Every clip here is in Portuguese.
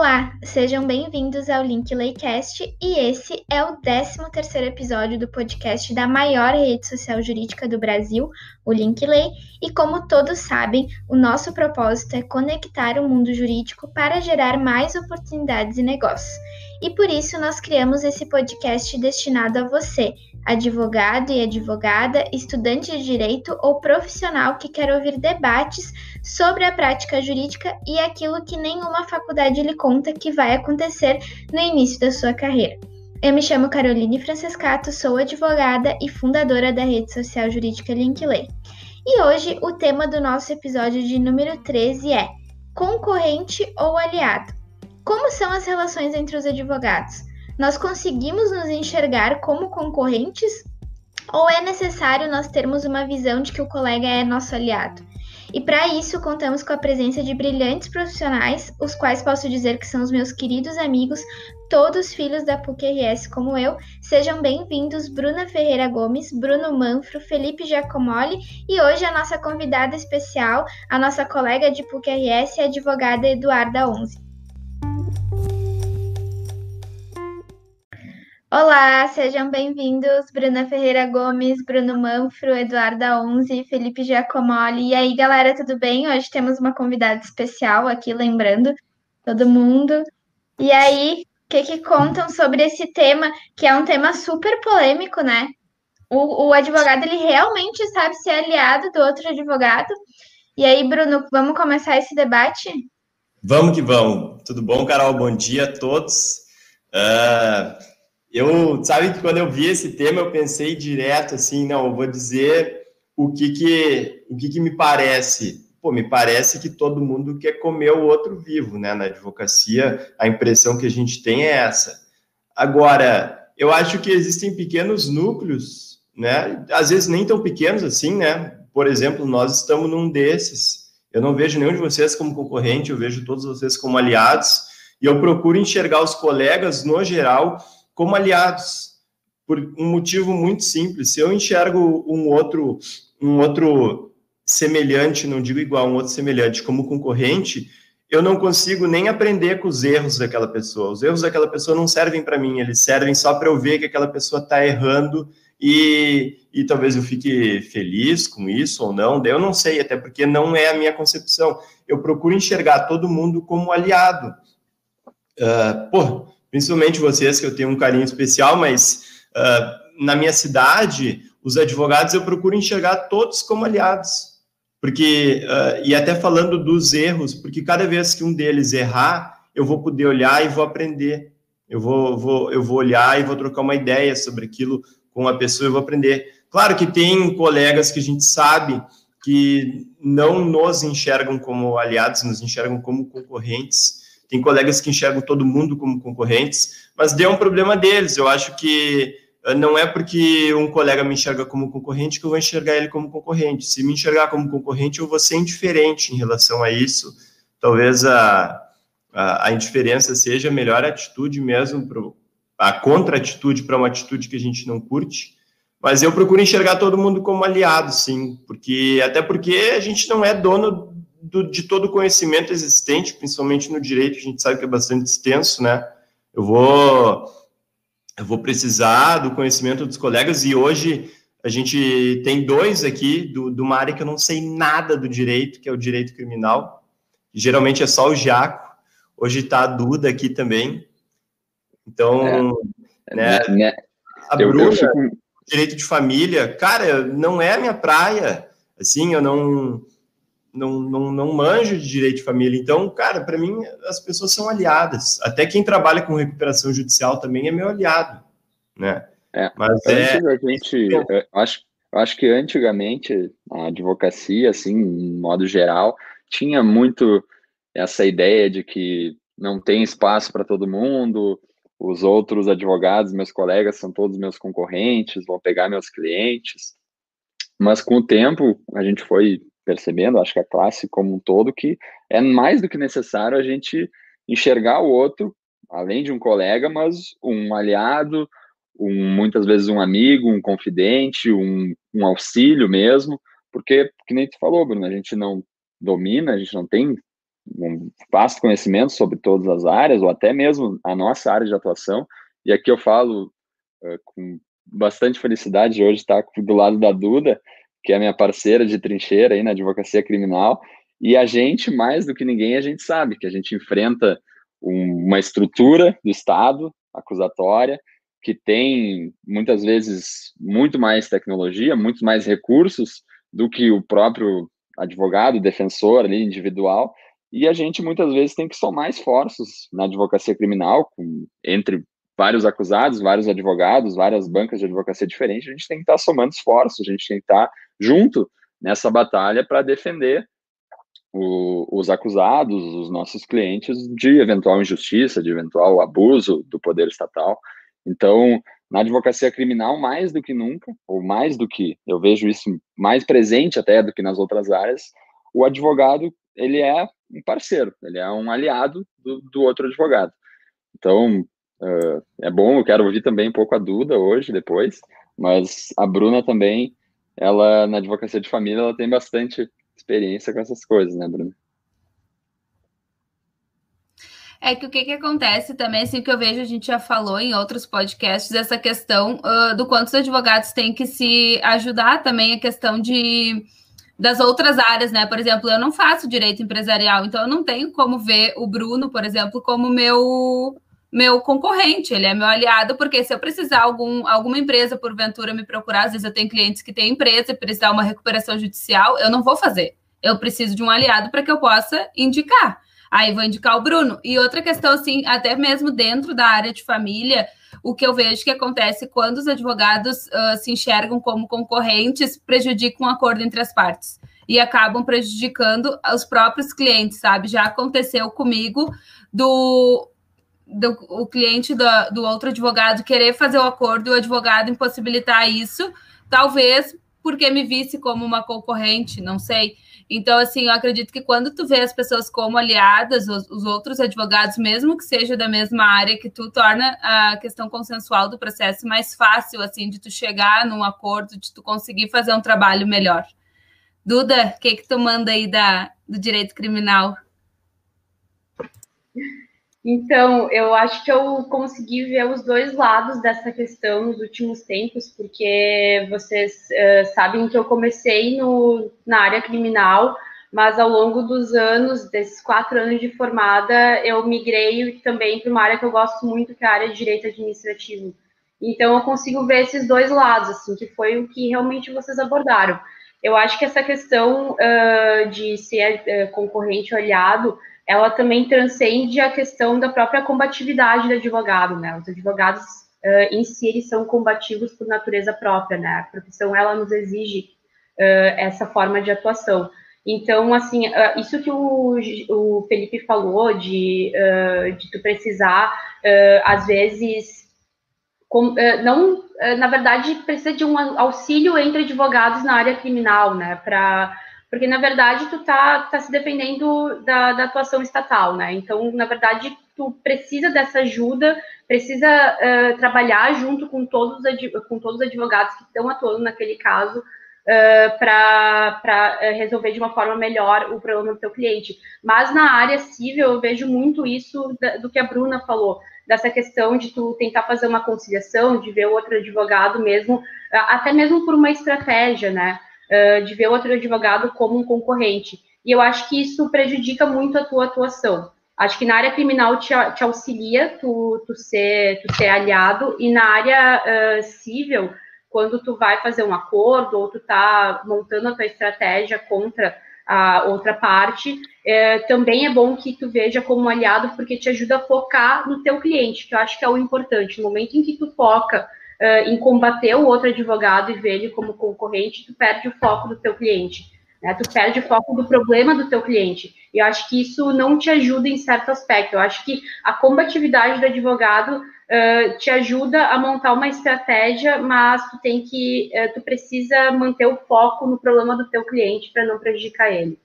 Olá, sejam bem-vindos ao Link Laycast e esse é o 13º episódio do podcast da maior rede social jurídica do Brasil, o Link Lay, e como todos sabem, o nosso propósito é conectar o mundo jurídico para gerar mais oportunidades e negócios. E por isso nós criamos esse podcast destinado a você, advogado e advogada, estudante de direito ou profissional que quer ouvir debates sobre a prática jurídica e aquilo que nenhuma faculdade lhe conta que vai acontecer no início da sua carreira. Eu me chamo Caroline Francescato, sou advogada e fundadora da rede social jurídica Linkley. E hoje o tema do nosso episódio de número 13 é concorrente ou aliado. Como são as relações entre os advogados? Nós conseguimos nos enxergar como concorrentes ou é necessário nós termos uma visão de que o colega é nosso aliado? E para isso contamos com a presença de brilhantes profissionais, os quais posso dizer que são os meus queridos amigos, todos filhos da PUC-RS como eu. Sejam bem-vindos Bruna Ferreira Gomes, Bruno Manfro, Felipe Giacomoli e hoje a nossa convidada especial, a nossa colega de PUC-RS, a advogada Eduarda Onze. Olá, sejam bem-vindos, Bruna Ferreira Gomes, Bruno Manfro, Eduarda Onze, Felipe Giacomoli. E aí, galera, tudo bem? Hoje temos uma convidada especial aqui, lembrando todo mundo. E aí, o que, que contam sobre esse tema, que é um tema super polêmico, né? O, o advogado, ele realmente sabe ser aliado do outro advogado. E aí, Bruno, vamos começar esse debate? Vamos que vamos. Tudo bom, Carol? Bom dia a todos. Uh... Eu, sabe que quando eu vi esse tema, eu pensei direto assim, não, eu vou dizer o que que, o que que me parece. Pô, me parece que todo mundo quer comer o outro vivo, né? Na advocacia, a impressão que a gente tem é essa. Agora, eu acho que existem pequenos núcleos, né? Às vezes nem tão pequenos assim, né? Por exemplo, nós estamos num desses. Eu não vejo nenhum de vocês como concorrente, eu vejo todos vocês como aliados, e eu procuro enxergar os colegas, no geral, como aliados, por um motivo muito simples. Se eu enxergo um outro, um outro semelhante, não digo igual, um outro semelhante como concorrente, eu não consigo nem aprender com os erros daquela pessoa. Os erros daquela pessoa não servem para mim, eles servem só para eu ver que aquela pessoa está errando e, e talvez eu fique feliz com isso ou não. eu não sei, até porque não é a minha concepção. Eu procuro enxergar todo mundo como aliado. Uh, pô, principalmente vocês, que eu tenho um carinho especial, mas uh, na minha cidade, os advogados eu procuro enxergar todos como aliados. Porque, uh, e até falando dos erros, porque cada vez que um deles errar, eu vou poder olhar e vou aprender. Eu vou, vou, eu vou olhar e vou trocar uma ideia sobre aquilo com a pessoa e vou aprender. Claro que tem colegas que a gente sabe que não nos enxergam como aliados, nos enxergam como concorrentes, tem colegas que enxergam todo mundo como concorrentes, mas deu um problema deles. Eu acho que eh, não é porque um colega me enxerga como concorrente que eu vou enxergar ele como concorrente. Se me enxergar como concorrente, eu vou ser indiferente em relação a isso. Talvez a, a, a indiferença seja a melhor atitude mesmo, pro, a contra-atitude para uma atitude que a gente não curte. Mas eu procuro enxergar todo mundo como aliado, sim, porque até porque a gente não é dono do, de todo o conhecimento existente, principalmente no direito, a gente sabe que é bastante extenso, né? Eu vou, eu vou precisar do conhecimento dos colegas e hoje a gente tem dois aqui do, de uma área que eu não sei nada do direito, que é o direito criminal. Geralmente é só o Jaco. Hoje está a Duda aqui também. Então, é, né, né, a Bruna, eu fico... direito de família, cara, não é a minha praia. Assim, eu não não, não, não manjo de direito de família. Então, cara, para mim, as pessoas são aliadas. Até quem trabalha com recuperação judicial também é meu aliado, né? É, Mas é... a gente, acho, acho que antigamente a advocacia, assim, em modo geral, tinha muito essa ideia de que não tem espaço para todo mundo, os outros advogados, meus colegas, são todos meus concorrentes, vão pegar meus clientes. Mas com o tempo, a gente foi percebendo, acho que a classe como um todo, que é mais do que necessário a gente enxergar o outro, além de um colega, mas um aliado, um, muitas vezes um amigo, um confidente, um, um auxílio mesmo, porque, que nem tu falou, Bruno, a gente não domina, a gente não tem um vasto conhecimento sobre todas as áreas, ou até mesmo a nossa área de atuação. E aqui eu falo uh, com bastante felicidade de hoje estar do lado da Duda, que é minha parceira de trincheira aí na advocacia criminal. E a gente, mais do que ninguém, a gente sabe que a gente enfrenta um, uma estrutura do Estado acusatória que tem muitas vezes muito mais tecnologia, muito mais recursos do que o próprio advogado, defensor ali individual, e a gente muitas vezes tem que somar esforços na advocacia criminal, com, entre vários acusados, vários advogados, várias bancas de advocacia diferentes, a gente tem que estar somando esforços, a gente tem que estar junto nessa batalha para defender o, os acusados, os nossos clientes, de eventual injustiça, de eventual abuso do poder estatal. Então, na advocacia criminal, mais do que nunca, ou mais do que, eu vejo isso mais presente até do que nas outras áreas, o advogado, ele é um parceiro, ele é um aliado do, do outro advogado. Então, uh, é bom, eu quero ouvir também um pouco a Duda hoje, depois, mas a Bruna também, ela, na advocacia de família, ela tem bastante experiência com essas coisas, né, Bruna? É que o que, que acontece também, assim, que eu vejo, a gente já falou em outros podcasts, essa questão uh, do quanto os advogados têm que se ajudar também, a questão de das outras áreas, né? Por exemplo, eu não faço direito empresarial, então eu não tenho como ver o Bruno, por exemplo, como meu meu concorrente, ele é meu aliado, porque se eu precisar algum, alguma empresa porventura me procurar, às vezes eu tenho clientes que têm empresa e precisar uma recuperação judicial, eu não vou fazer. Eu preciso de um aliado para que eu possa indicar. Aí vou indicar o Bruno. E outra questão, assim, até mesmo dentro da área de família, o que eu vejo que acontece quando os advogados uh, se enxergam como concorrentes, prejudicam o acordo entre as partes e acabam prejudicando os próprios clientes, sabe? Já aconteceu comigo do, do o cliente do, do outro advogado querer fazer o acordo e o advogado impossibilitar isso, talvez porque me visse como uma concorrente, não sei. Então, assim, eu acredito que quando tu vê as pessoas como aliadas, os, os, outros advogados, mesmo que seja da mesma área, que tu torna a questão consensual do processo mais fácil, assim, de tu chegar num acordo, de tu conseguir fazer um trabalho melhor. Duda, o que que tu manda aí da, do direito criminal? Então, eu acho que eu consegui ver os dois lados dessa questão nos últimos tempos, porque vocês uh, sabem que eu comecei no, na área criminal, mas ao longo dos anos, desses quatro anos de formada, eu migrei também para uma área que eu gosto muito, que é a área de direito administrativo. Então, eu consigo ver esses dois lados, assim, que foi o que realmente vocês abordaram. Eu acho que essa questão uh, de ser uh, concorrente ou aliado ela também transcende a questão da própria combatividade do advogado, né? Os advogados uh, em si eles são combativos por natureza própria, né? A profissão ela nos exige uh, essa forma de atuação. Então, assim, uh, isso que o, o Felipe falou de, de tu precisar, às vezes, com, não, na verdade, precisa de um auxílio entre advogados na área criminal, né? Para porque na verdade tu tá, tá se defendendo da, da atuação estatal, né? Então, na verdade, tu precisa dessa ajuda, precisa uh, trabalhar junto com todos, os, com todos os advogados que estão atuando naquele caso uh, para uh, resolver de uma forma melhor o problema do teu cliente. Mas na área civil eu vejo muito isso da, do que a Bruna falou, dessa questão de tu tentar fazer uma conciliação, de ver outro advogado mesmo, até mesmo por uma estratégia, né? De ver outro advogado como um concorrente. E eu acho que isso prejudica muito a tua atuação. Acho que na área criminal te, te auxilia tu, tu, ser, tu ser aliado, e na área uh, civil, quando tu vai fazer um acordo ou tu tá montando a tua estratégia contra a outra parte, é, também é bom que tu veja como aliado, porque te ajuda a focar no teu cliente, que eu acho que é o importante. No momento em que tu foca uh, em combater o outro advogado e ver ele como concorrente, tu perde o foco do teu cliente. Né? Tu perde o foco do problema do teu cliente. E eu acho que isso não te ajuda em certo aspecto. Eu acho que a combatividade do advogado uh, te ajuda a montar uma estratégia, mas tu tem que, uh, tu precisa manter o foco no problema do teu cliente para não prejudicar ele.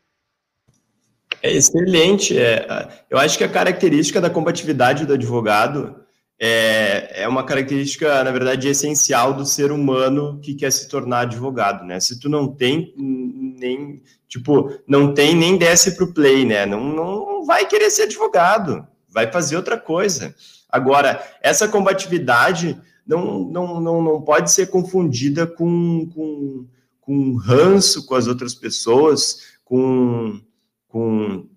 É excelente. É, eu acho que a característica da combatividade do advogado é, é uma característica, na verdade, essencial do ser humano que quer se tornar advogado, né? Se tu não tem, nem tipo, não tem nem desce para o play, né? Não, não vai querer ser advogado, vai fazer outra coisa. Agora, essa combatividade não, não, não, não pode ser confundida com, com, com ranço com as outras pessoas, com, com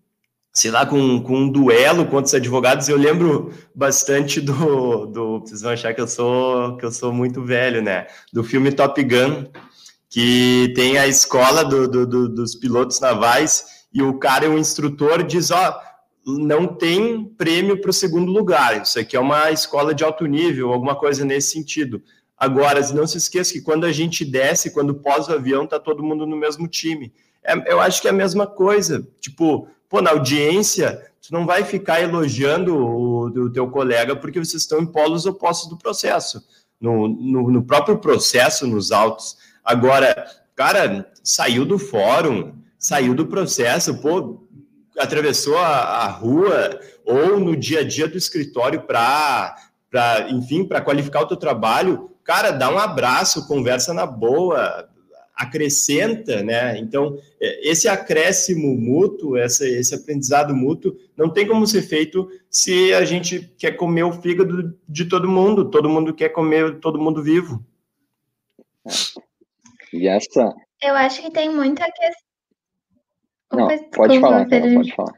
sei lá, com, com um duelo contra os advogados. Eu lembro bastante do, do. Vocês vão achar que eu sou que eu sou muito velho, né? Do filme Top Gun, que tem a escola do, do, do dos pilotos navais e o cara, o instrutor, diz: ó, não tem prêmio para o segundo lugar. Isso aqui é uma escola de alto nível, alguma coisa nesse sentido. Agora, não se esqueça que quando a gente desce, quando pós o avião, tá todo mundo no mesmo time. É, eu acho que é a mesma coisa. Tipo, pô, na audiência, tu não vai ficar elogiando o, teu colega porque vocês estão em polos opostos do processo. No, no, no próprio processo, nos autos. Agora, cara, saiu do fórum, saiu do processo, pô, atravessou a, a rua ou no dia a dia do escritório para, enfim, para qualificar o teu trabalho, cara, dá um abraço, conversa na boa, acrescenta, né? Então, é, esse acréscimo mútuo, essa, esse aprendizado mútuo, não tem como ser feito se a gente quer comer o fígado de todo mundo, todo mundo quer comer todo mundo vivo. E essa. Eu acho que tem muita questão. Não, pode falar, pode falar.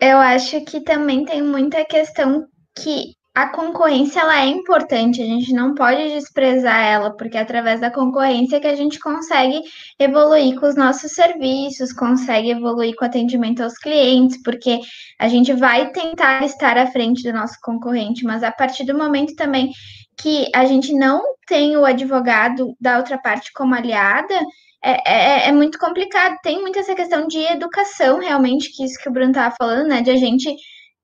Eu acho que também tem muita questão que a concorrência ela é importante, a gente não pode desprezar ela, porque é através da concorrência que a gente consegue evoluir com os nossos serviços, consegue evoluir com o atendimento aos clientes, porque a gente vai tentar estar à frente do nosso concorrente, mas a partir do momento também que a gente não tem o advogado da outra parte como aliada, é, é, é, muito complicado. Tem muito essa questão de educação, realmente, que isso que o Bruno estava falando, né? De a gente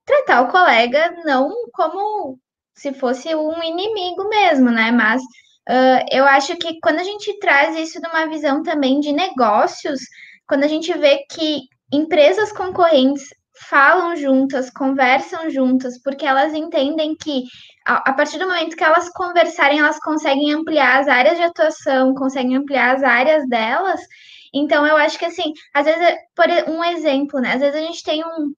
tratar o colega não como se fosse um inimigo mesmo, né? Mas uh, eu acho que quando a gente traz isso de uma visão também de negócios, quando a gente vê que empresas concorrentes falam juntas, conversam juntas, porque elas entendem que a, a partir do momento que elas conversarem, elas conseguem ampliar as áreas de atuação, conseguem ampliar as áreas delas. Então, eu acho que assim, às vezes, por um exemplo, né? Às vezes a gente tem um,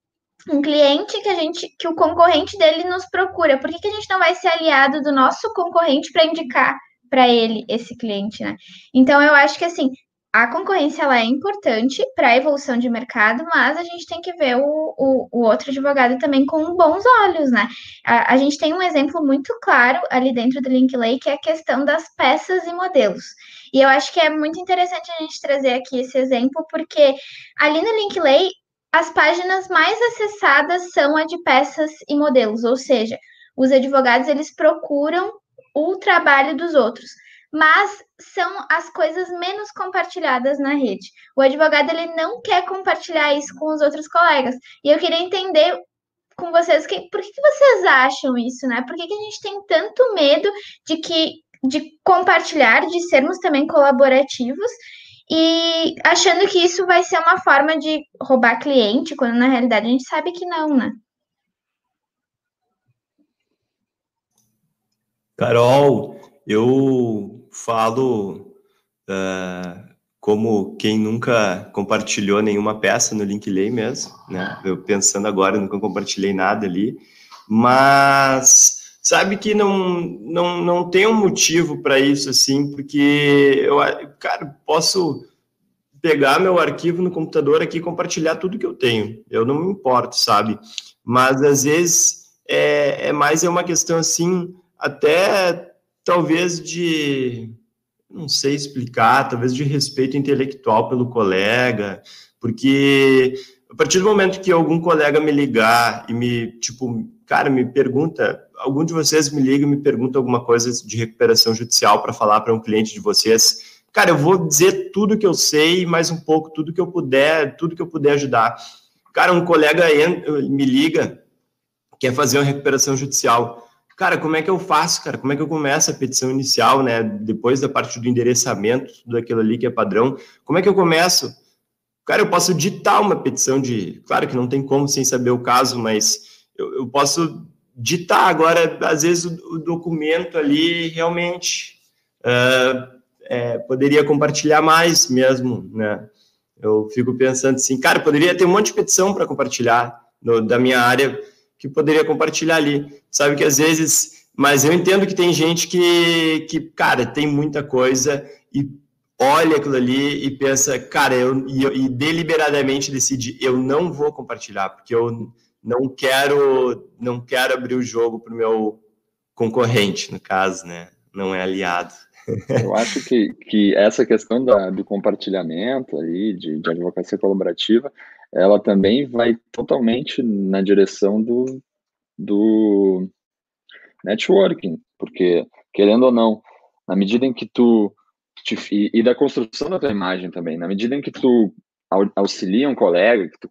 um cliente que a gente, que o concorrente dele nos procura. Por que, que a gente não vai ser aliado do nosso concorrente para indicar para ele esse cliente, né? Então eu acho que assim a concorrência ela é importante para a evolução de mercado, mas a gente tem que ver o, o, o outro advogado também com bons olhos, né? A, a, gente tem um exemplo muito claro ali dentro do Linkley, que é a questão das peças e modelos. E eu acho que é muito interessante a gente trazer aqui esse exemplo, porque ali no Linkley as páginas mais acessadas são a de peças e modelos, ou seja, os advogados eles procuram o trabalho dos outros, mas são as coisas menos compartilhadas na rede. O advogado ele não quer compartilhar isso com os outros colegas. E eu queria entender com vocês que, por que, vocês acham isso, né? Por que, que a gente tem tanto medo de que de compartilhar, de sermos também colaborativos e achando que isso vai ser uma forma de roubar cliente, quando na realidade a gente sabe que não, né? Carol, eu falo uh, como quem nunca compartilhou nenhuma peça no Linkley mesmo, né? Eu pensando agora, nunca compartilhei nada ali, mas sabe que não, não, não tem um motivo para isso, assim, porque eu, cara, posso pegar meu arquivo no computador aqui e compartilhar tudo que eu tenho. Eu não me importo, sabe? Mas às vezes é, é mais é uma questão assim, até talvez de não sei explicar, talvez de respeito intelectual pelo colega, porque a partir do momento que algum colega me ligar e me, tipo, cara, me pergunta, algum de vocês me liga e me pergunta alguma coisa de recuperação judicial para falar para um cliente de vocês, cara, eu vou dizer tudo que eu sei, mais um pouco, tudo que eu puder, tudo que eu puder ajudar. Cara, um colega me liga, quer fazer uma recuperação judicial. Cara, como é que eu faço, cara? Como é que eu começo a petição inicial, né? Depois da parte do endereçamento, tudo aquilo ali que é padrão. Como é que eu começo? Cara, eu posso ditar uma petição de. Claro que não tem como sem saber o caso, mas eu, eu posso ditar agora, às vezes, o, o documento ali realmente uh, é, poderia compartilhar mais mesmo, né? Eu fico pensando assim, cara, poderia ter um monte de petição para compartilhar no, da minha área que poderia compartilhar ali. Sabe que às vezes, mas eu entendo que tem gente que, que cara, tem muita coisa e olha aquilo ali e pensa, cara, eu e, e deliberadamente decide, eu não vou compartilhar porque eu não quero não quero abrir o jogo para o meu concorrente, no caso, né? Não é aliado. Eu acho que, que essa questão da, do compartilhamento aí, de, de advocacia colaborativa, ela também vai totalmente na direção do, do networking, porque, querendo ou não, na medida em que tu, te, e, e, da construção da tua imagem também, na medida em que tu auxilia um colega, que tu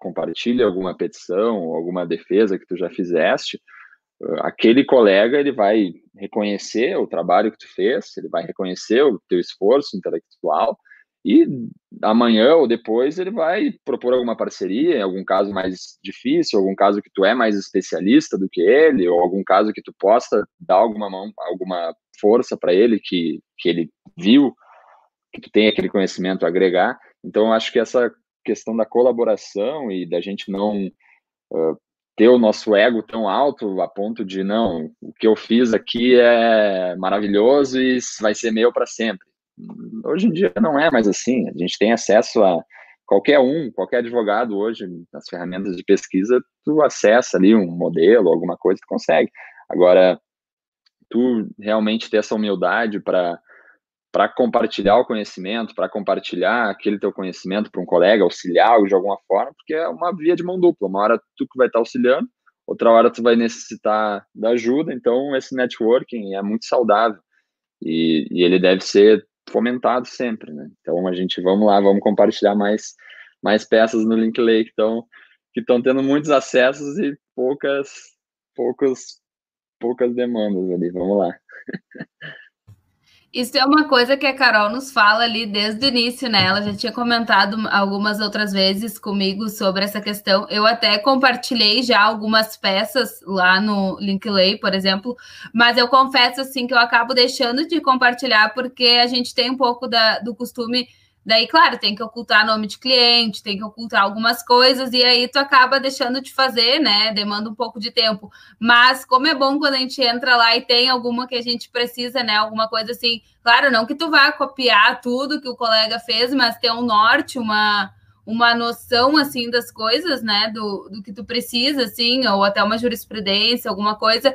compartilha alguma petição, alguma defesa que tu já fizeste, aquele colega ele vai reconhecer o trabalho que tu fez, ele vai reconhecer o teu esforço intelectual e amanhã ou depois ele vai propor alguma parceria, em algum caso mais difícil, algum caso que tu é mais especialista do que ele, ou algum caso que tu possa dar alguma mão, alguma força para ele que, que ele viu, que tu tem aquele conhecimento a agregar. Então, acho que essa questão da colaboração e da gente não uh, ter o nosso ego tão alto a ponto de não, o que eu fiz aqui é maravilhoso e vai ser meu para sempre. Hoje em dia não é mais assim. A gente tem acesso a qualquer um, qualquer advogado hoje nas ferramentas de pesquisa, tu acessa ali um modelo, alguma coisa, tu consegue. Agora, tu realmente ter essa humildade para para compartilhar o conhecimento, para compartilhar aquele teu conhecimento para um colega, auxiliar de alguma forma, porque é uma via de mão dupla. Uma hora tu que vai estar auxiliando, outra hora tu vai necessitar da ajuda, então esse networking é muito saudável e, e ele deve ser fomentado sempre, né? Então a gente, vamos lá, vamos compartilhar mais, mais peças no Linkley que estão que estão tendo muitos acessos e poucas, poucas, poucas demandas ali. Vamos lá. Isso é uma coisa que a Carol nos fala ali desde o início, né? Ela já tinha comentado algumas outras vezes comigo sobre essa questão. Eu até compartilhei já algumas peças lá no Linkley, por exemplo, mas eu confesso assim que eu acabo deixando de compartilhar porque a gente tem um pouco da, do costume Daí, claro, tem que ocultar nome de cliente, tem que ocultar algumas coisas, e aí tu acaba deixando de fazer, né? Demanda um pouco de tempo. Mas como é bom quando a gente entra lá e tem alguma que a gente precisa, né? Alguma coisa assim. Claro, não que tu vá copiar tudo que o colega fez, mas ter um norte, uma, uma noção assim das coisas, né? Do, do que tu precisa, assim, ou até uma jurisprudência, alguma coisa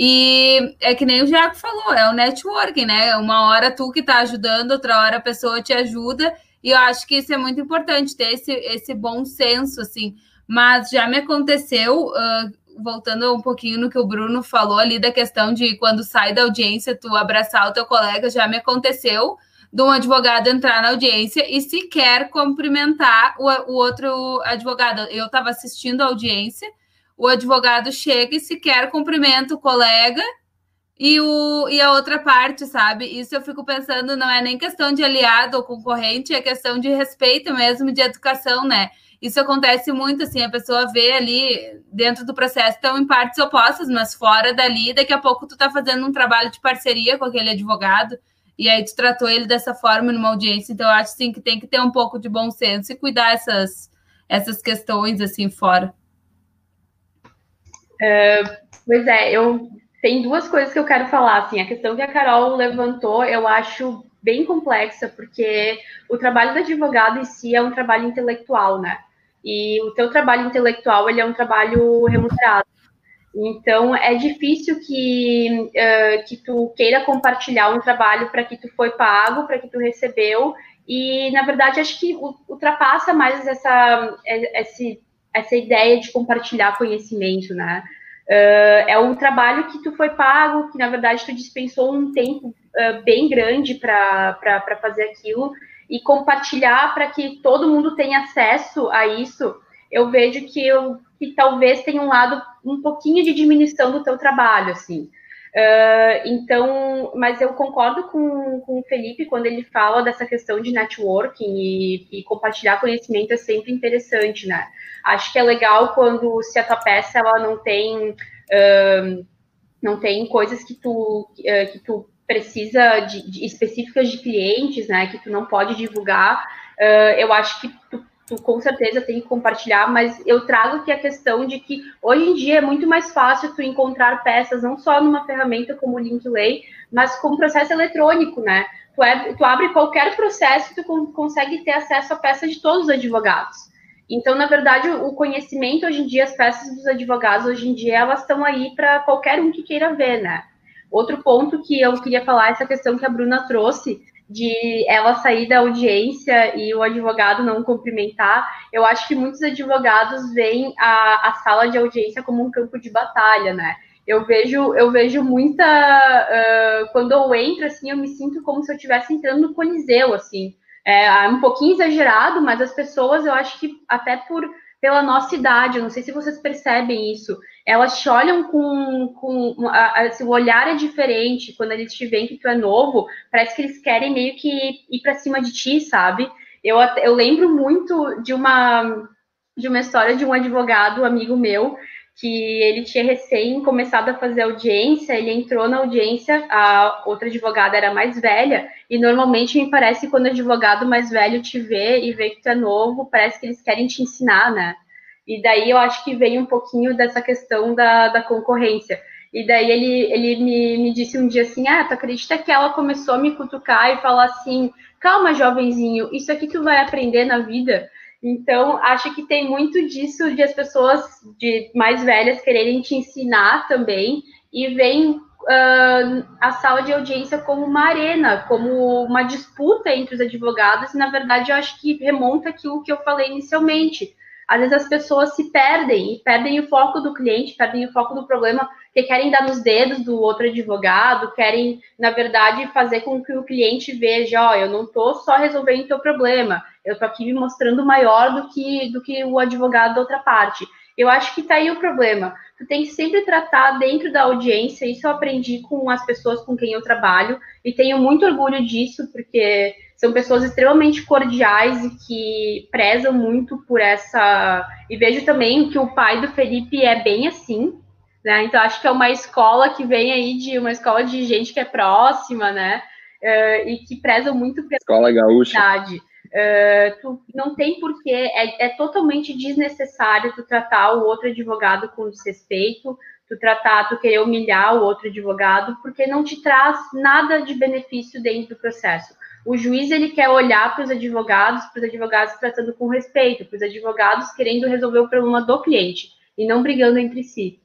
e é que nem o Jaco falou, é o networking, né? Uma hora tu que tá ajudando, outra hora a pessoa te ajuda. E eu acho que isso é muito importante, ter esse, esse bom senso, assim. Mas já me aconteceu, uh, voltando um pouquinho no que o Bruno falou ali da questão de quando sai da audiência, tu abraçar o teu colega, já me aconteceu de um advogado entrar na audiência e sequer cumprimentar o, o outro advogado. Eu estava assistindo a audiência o advogado chega e sequer cumprimenta o colega e, o, e a outra parte, sabe? Isso eu fico pensando, não é nem questão de aliado ou concorrente, é questão de respeito mesmo, de educação, né? Isso acontece muito, assim, a pessoa vê ali dentro do processo, estão em partes opostas, mas fora dali, daqui a pouco tu tá fazendo um trabalho de parceria com aquele advogado, e aí tu tratou ele dessa forma numa audiência, então eu acho, sim, que tem que ter um pouco de bom senso e cuidar essas, essas questões, assim, fora. Pois é, eu tem duas coisas que eu quero falar. Assim, a questão que a Carol levantou, eu acho bem complexa, porque o trabalho do advogado em si é um trabalho intelectual, né? E o teu trabalho intelectual ele é um trabalho remunerado. Então é difícil que, uh, que tu queira compartilhar um trabalho para que tu foi pago, para que tu recebeu. E na verdade acho que ultrapassa mais essa, esse essa ideia de compartilhar conhecimento, né? Uh, é um trabalho que tu foi pago, que na verdade tu dispensou um tempo uh, bem grande para fazer aquilo e compartilhar para que todo mundo tenha acesso a isso. Eu vejo que, eu, que talvez tenha um lado um pouquinho de diminuição do teu trabalho, assim. Uh, então, mas eu concordo com, com o Felipe quando ele fala dessa questão de networking e, e, compartilhar conhecimento é sempre interessante, né? Acho que é legal quando se a tua peça ela não tem uh, não tem coisas que tu uh, que tu precisa de, de, específicas de clientes, né, que tu não pode divulgar, uh, eu acho que tu, com certeza tem que compartilhar, mas eu trago aqui a questão de que hoje em dia é muito mais fácil tu encontrar peças, não só numa ferramenta como o Linklay, mas com processo eletrônico, né? Tu, é, tu abre qualquer processo e tu consegue ter acesso à peça de todos os advogados. Então, na verdade, o conhecimento hoje em dia, as peças dos advogados hoje em dia, elas estão aí para qualquer um que queira ver, né? Outro ponto que eu queria falar, essa questão que a Bruna trouxe, de ela sair da audiência e o advogado não cumprimentar, eu acho que muitos advogados veem a, a sala de audiência como um campo de batalha, né? Eu vejo, eu vejo muita. Uh, quando eu entro, assim, eu me sinto como se eu estivesse entrando no Coliseu, assim. É um pouquinho exagerado, mas as pessoas, eu acho que até por pela nossa idade, eu não sei se vocês percebem isso, elas te olham com, com a, a, o olhar é diferente quando eles te veem que tu é novo, parece que eles querem meio que ir para cima de ti, sabe? Eu, eu lembro muito de uma de uma história de um advogado amigo meu que ele tinha recém começado a fazer audiência, ele entrou na audiência, a outra advogada era mais velha, e normalmente me parece quando o advogado mais velho te vê e vê que tu é novo, parece que eles querem te ensinar, né? E daí eu acho que vem um pouquinho dessa questão da, da concorrência. E daí ele, ele me, me disse um dia assim: Ah, tu acredita que ela começou a me cutucar e falar assim: Calma, jovenzinho, isso aqui tu vai aprender na vida. Então, acho que tem muito disso de as pessoas de mais velhas quererem te ensinar também e vem uh, a sala de audiência como uma arena, como uma disputa entre os advogados, e na verdade eu acho que remonta aquilo que eu falei inicialmente. Às vezes as pessoas se perdem e perdem o foco do cliente, perdem o foco do problema, que querem dar nos dedos do outro advogado, querem, na verdade, fazer com que o cliente veja, ó, oh, eu não estou só resolvendo o teu problema, eu estou aqui me mostrando maior do que, do que o advogado da outra parte. Eu acho que está aí o problema. Tu tem que sempre tratar dentro da audiência, isso eu aprendi com as pessoas com quem eu trabalho, e tenho muito orgulho disso, porque são pessoas extremamente cordiais e que prezam muito por essa. E vejo também que o pai do Felipe é bem assim, né? Então acho que é uma escola que vem aí de uma escola de gente que é próxima, né? Uh, e que prezam muito pela escola gaúcha. Uh, tu não tem porquê, é, é totalmente desnecessário tu tratar o outro advogado com desrespeito, tu tratar, tu querer humilhar o outro advogado, porque não te traz nada de benefício dentro do processo. O juiz ele quer olhar para os advogados, para os advogados tratando com respeito, para os advogados querendo resolver o problema do cliente e não brigando entre si.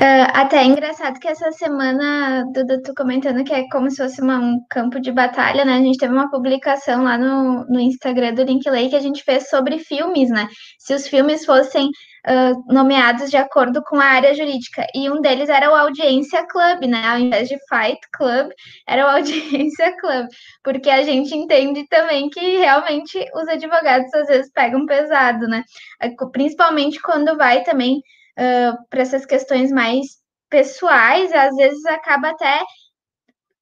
Uh, até é engraçado que essa semana, Duda, tu comentando que é como se fosse uma, um campo de batalha, né? A gente teve uma publicação lá no, no Instagram do Linkley que a gente fez sobre filmes, né? Se os filmes fossem uh, nomeados de acordo com a área jurídica. E um deles era o Audiência Club, né? Ao invés de Fight Club, era o Audiência Club. Porque a gente entende também que realmente os advogados às vezes pegam pesado, né? Principalmente quando vai também uh, para essas questões mais pessoais, às vezes acaba até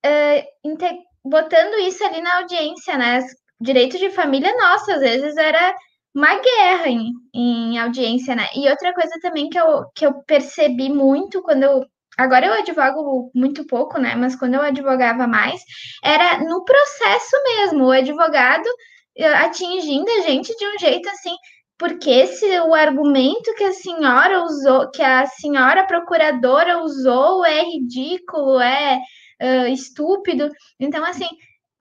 uh, botando isso ali na audiência, né? Direito de família, nossa, às vezes era uma guerra em, em audiência, né? E outra coisa também que eu, que eu percebi muito quando eu. Agora eu advogo muito pouco, né? Mas quando eu advogava mais, era no processo mesmo, o advogado eh, atingindo a gente de um jeito assim, porque se o argumento que a senhora usou, que a senhora procuradora usou é ridículo, é uh, estúpido. Então, assim,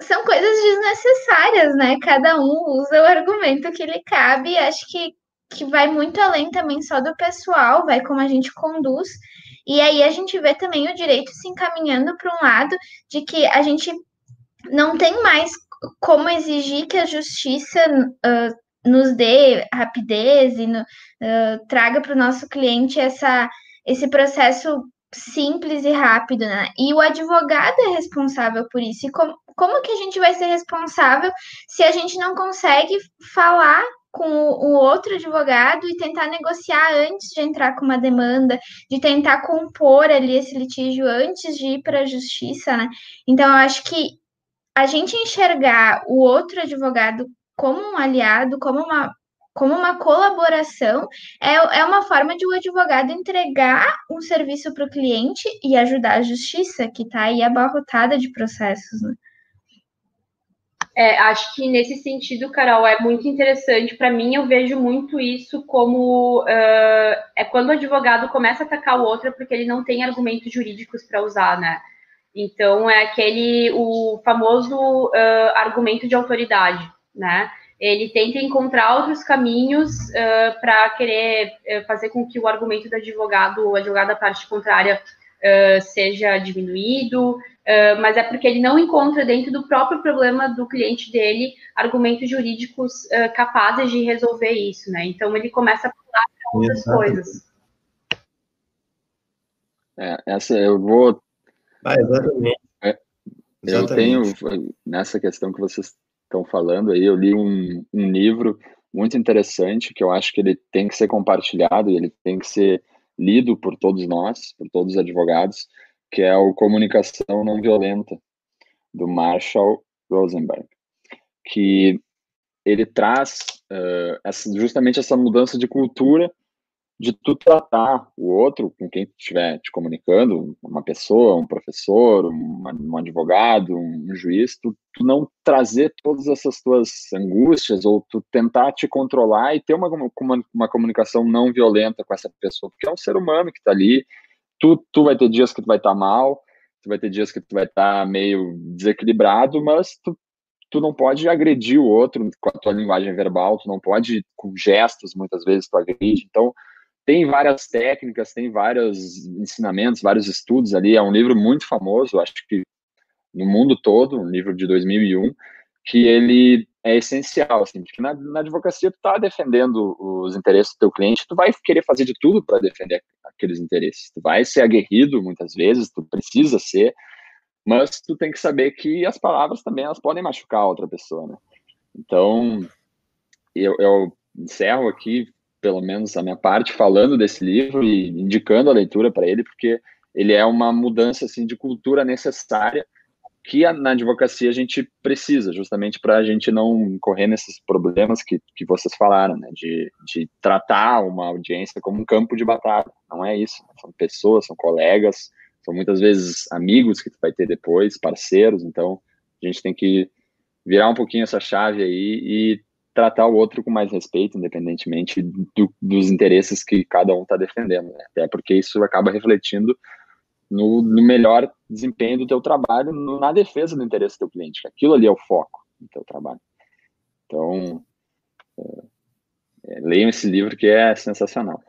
são coisas desnecessárias, né? Cada um usa o argumento que lhe cabe. Acho que, que vai muito além também só do pessoal, vai como a gente conduz. E aí a gente vê também o direito se encaminhando para um lado de que a gente não tem mais como exigir que a justiça uh, nos dê rapidez e no, uh, traga para o nosso cliente essa, esse processo simples e rápido, né? E o advogado é responsável por isso. E como, como que a gente vai ser responsável se a gente não consegue falar com o outro advogado e tentar negociar antes de entrar com uma demanda, de tentar compor ali esse litígio antes de ir para a justiça, né? Então, eu acho que a gente enxergar o outro advogado como um aliado, como uma como uma colaboração, é, é uma forma de o um advogado entregar um serviço para o cliente e ajudar a justiça, que está aí abarrotada de processos. Né? É, acho que nesse sentido, Carol, é muito interessante. Para mim, eu vejo muito isso como uh, é quando o advogado começa a atacar o outro porque ele não tem argumentos jurídicos para usar, né? Então é aquele o famoso uh, argumento de autoridade, né? Ele tenta encontrar outros caminhos uh, para querer fazer com que o argumento do advogado, o advogado da parte contrária, seja diminuído, Uh, mas é porque ele não encontra dentro do próprio problema do cliente dele argumentos jurídicos uh, capazes de resolver isso, né? Então ele começa a pular para outras Exatamente. coisas. É, essa eu vou. Ah, exatamente. É, eu tenho nessa questão que vocês estão falando aí, eu li um, um livro muito interessante que eu acho que ele tem que ser compartilhado e ele tem que ser lido por todos nós, por todos os advogados que é o Comunicação Não Violenta, do Marshall Rosenberg, que ele traz uh, essa, justamente essa mudança de cultura de tu tratar o outro com quem estiver te comunicando, uma pessoa, um professor, um, um advogado, um, um juiz, tu, tu, não trazer todas essas tuas angústias ou tu tentar te controlar e ter uma, uma, uma comunicação não violenta com essa pessoa, porque é um ser humano que está ali, tu, tu vai ter dias que tu vai estar tá mal, tu vai ter dias que tu vai estar tá meio desequilibrado, mas tu, tu não pode agredir o outro com a tua linguagem verbal, tu não pode, com gestos, muitas vezes tu agride. Então, tem várias técnicas, tem vários ensinamentos, vários estudos ali. É um livro muito famoso, acho que no mundo todo, um livro de 2001, que ele é essencial, assim, porque na, na advocacia tu tá defendendo os interesses do teu cliente, tu vai querer fazer de tudo para defender aqueles interesses. Tu vai ser aguerrido muitas vezes, tu precisa ser, mas tu tem que saber que as palavras também elas podem machucar a outra pessoa, né? Então, eu, eu encerro aqui, pelo menos a minha parte, falando desse livro e indicando a leitura para ele, porque ele é uma mudança assim de cultura necessária que na advocacia a gente precisa, justamente para a gente não correr nesses problemas que, que vocês falaram, né? De, de tratar uma audiência como um campo de batalha. Não é isso. Né? São pessoas, são colegas, são muitas vezes amigos que tu vai ter depois, parceiros. Então, a gente tem que virar um pouquinho essa chave aí e tratar o outro com mais respeito, independentemente do, dos interesses que cada um está defendendo. Né? Até porque isso acaba refletindo no, no, melhor desempenho do teu trabalho, no, na defesa do interesse do teu cliente. Aquilo ali é o foco do teu trabalho. Então, é, é, leiam esse livro que é sensacional.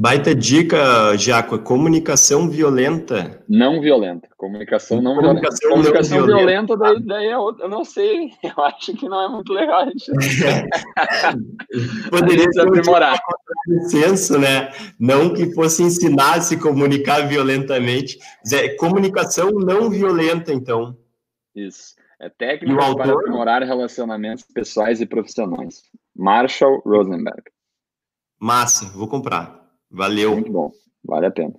Baita dica, Jaco, é comunicação violenta. Não violenta, comunicação não comunicação violenta. Comunicação não violenta, violenta daí, daí é outra, eu não sei, eu acho que não é muito legal. Gente... Poderia se aprimorar. Senso, né? Não que fosse ensinar a se comunicar violentamente. É comunicação não violenta, então. Isso. É técnica para aprimorar relacionamentos pessoais e profissionais. Marshall Rosenberg. Massa, vou comprar. Valeu. Muito bom, vale a pena.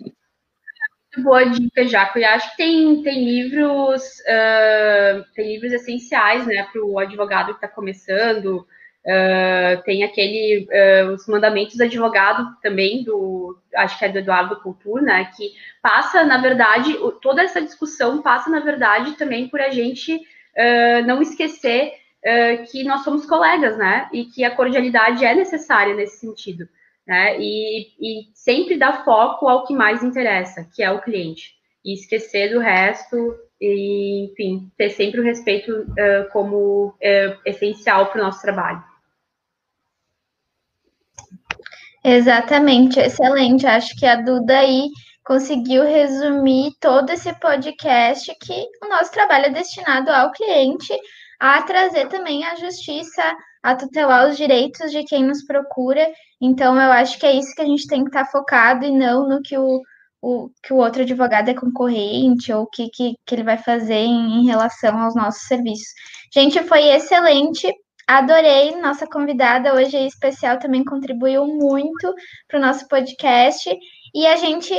Muito boa dica, Jaco. E acho que tem, tem livros, uh, tem livros essenciais, né, para o advogado que está começando. Uh, tem aquele uh, os mandamentos do advogado também do acho que é do Eduardo Couture, né que passa na verdade toda essa discussão passa na verdade também por a gente uh, não esquecer que nós somos colegas né e que a cordialidade é necessária nesse sentido né? E, e sempre dar foco ao que mais interessa, que é o cliente, e esquecer do resto, e, enfim, ter sempre o respeito uh, como uh, essencial para o nosso trabalho. Exatamente, excelente. Acho que a Duda aí conseguiu resumir todo esse podcast que o nosso trabalho é destinado ao cliente, a trazer também a justiça, a tutelar os direitos de quem nos procura. Então, eu acho que é isso que a gente tem que estar tá focado e não no que o, o, que o outro advogado é concorrente ou o que, que, que ele vai fazer em, em relação aos nossos serviços. Gente, foi excelente. Adorei, nossa convidada hoje especial também contribuiu muito para o nosso podcast. E a gente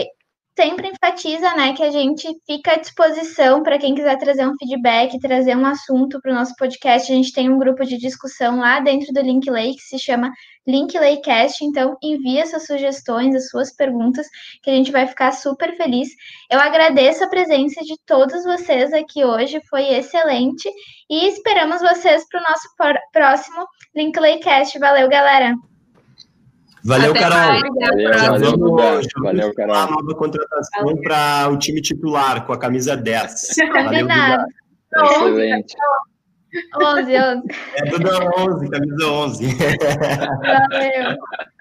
sempre enfatiza, né, que a gente fica à disposição para quem quiser trazer um feedback, trazer um assunto para o nosso podcast. A gente tem um grupo de discussão lá dentro do Linkley que se chama Linklaycast, então envia suas sugestões, as suas perguntas, que a gente vai ficar super feliz. Eu agradeço a presença de todos vocês aqui hoje, foi excelente e esperamos vocês para o nosso próximo Linklaycast. Valeu, galera! Valeu, Até Carol. Já valeu, vamos, valeu, Carol. a nova contratação para o time titular com a camisa 10. Combinado. Excelente. 11, 11. É tudo 11, camisa 11. Valeu.